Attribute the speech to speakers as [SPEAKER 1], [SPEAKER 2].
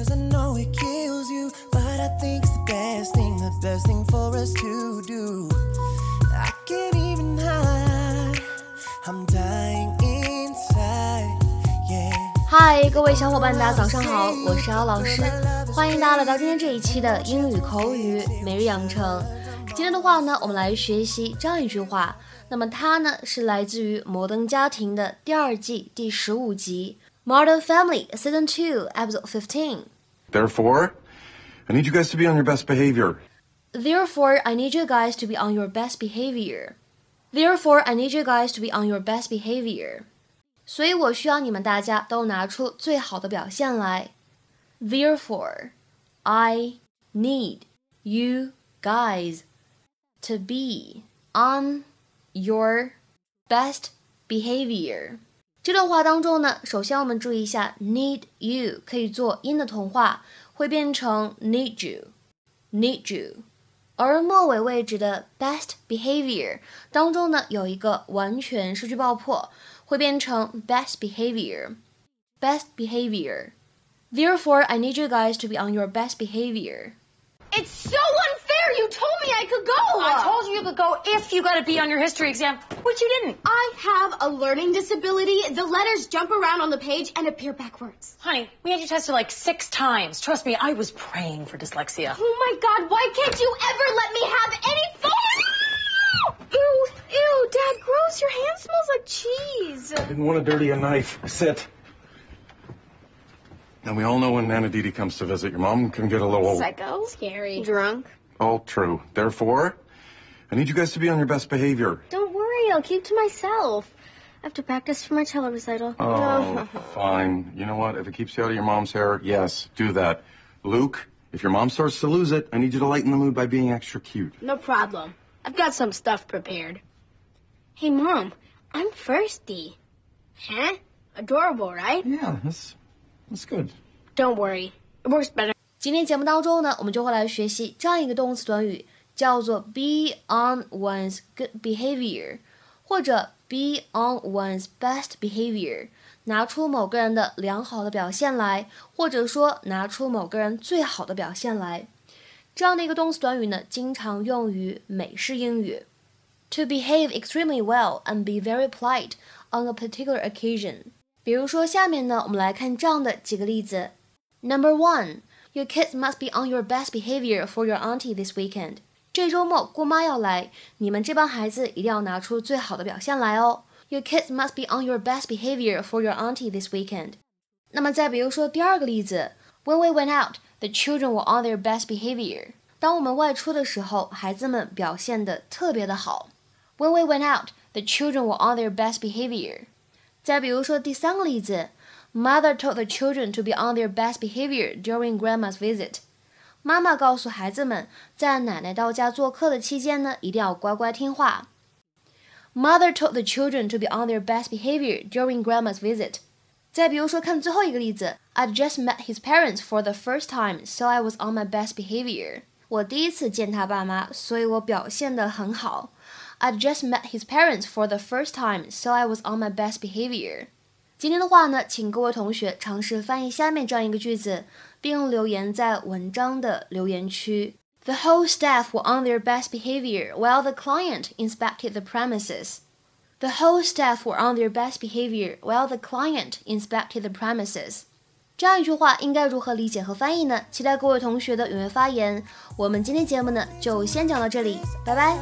[SPEAKER 1] Cause I know it kills you, but I think it's the best thing, the best thing for us to do. I can't even hide, I'm dying inside, yeah.
[SPEAKER 2] Hi,，各位小伙伴，大家早上好，我是姚老师，欢迎大家来到今天这一期的英语口语每日养成。今天的话呢，我们来学习这样一句话，那么它呢是来自于《摩登家庭》的第二季第十五集。Modern Family Season Two Episode 15.
[SPEAKER 3] Therefore, I need you guys to be on your best behavior.
[SPEAKER 2] Therefore, I need you guys to be on your best behavior. Therefore, I need you guys to be on your best behavior. 所以我需要你们大家都拿出最好的表现来。Therefore, I need you guys to be on your best behavior. 这段话当中呢，首先我们注意一下，need you 可以做因的同化，会变成 need you，need you。而末尾位置的 best behavior 当中呢，有一个完全失去爆破，会变成 best behavior，best behavior。Therefore, I need you guys to be on your best behavior.
[SPEAKER 4] It's so I could go.
[SPEAKER 5] I told you you could go if you got a B on your history exam, which you didn't.
[SPEAKER 4] I have a learning disability. The letters jump around on the page and appear backwards.
[SPEAKER 5] Honey, we had you tested like six times. Trust me, I was praying for dyslexia.
[SPEAKER 4] Oh my god, why can't you ever let me have any fun? Ew, ew, Dad, gross. Your hand smells like cheese.
[SPEAKER 3] I didn't want to dirty a knife. Sit. Now, we all know when Nana DeDe comes to visit, your mom can get a little.
[SPEAKER 4] Psycho. Scary. Drunk.
[SPEAKER 3] All true. Therefore, I need you guys to be on your best behavior.
[SPEAKER 4] Don't worry, I'll keep to myself. I have to practice for my cello recital.
[SPEAKER 3] Oh, fine. You know what? If it keeps you out of your mom's hair, yes, do that. Luke, if your mom starts to lose it, I need you to lighten the mood by being extra cute.
[SPEAKER 4] No problem. I've got some stuff prepared. Hey, Mom, I'm thirsty. Huh? Adorable, right?
[SPEAKER 3] Yeah, that's that's good.
[SPEAKER 4] Don't worry. It works better.
[SPEAKER 2] 今天节目当中呢，我们就会来学习这样一个动词短语，叫做 be on one's good behavior，或者 be on one's best behavior，拿出某个人的良好的表现来，或者说拿出某个人最好的表现来。这样的一个动词短语呢，经常用于美式英语。To behave extremely well and be very polite on a particular occasion。比如说，下面呢，我们来看这样的几个例子。Number one, your kids must be on your best behavior for your auntie this weekend。这周末姑妈要来，你们这帮孩子一定要拿出最好的表现来哦。Your kids must be on your best behavior for your auntie this weekend。那么再比如说第二个例子，When we went out, the children were on their best behavior。当我们外出的时候，孩子们表现的特别的好。When we went out, the children were on their best behavior。再比如说第三个例子 ，Mother told the children to be on their best behavior during Grandma's visit。妈妈告诉孩子们，在奶奶到家做客的期间呢，一定要乖乖听话。Mother told the children to be on their best behavior during Grandma's visit。再比如说，看最后一个例子，I'd just met his parents for the first time, so I was on my best behavior。我第一次见他爸妈，所以我表现得很好。I'd just met his parents for the first time, so I was on my best behavior. 今天的话呢，请各位同学尝试翻译下面这样一个句子，并留言在文章的留言区。The whole staff were on their best behavior while the client inspected the premises. The whole staff were on their best behavior while the client inspected the premises. 这样一句话应该如何理解和翻译呢？期待各位同学的踊跃发言。我们今天节目呢就先讲到这里，拜拜。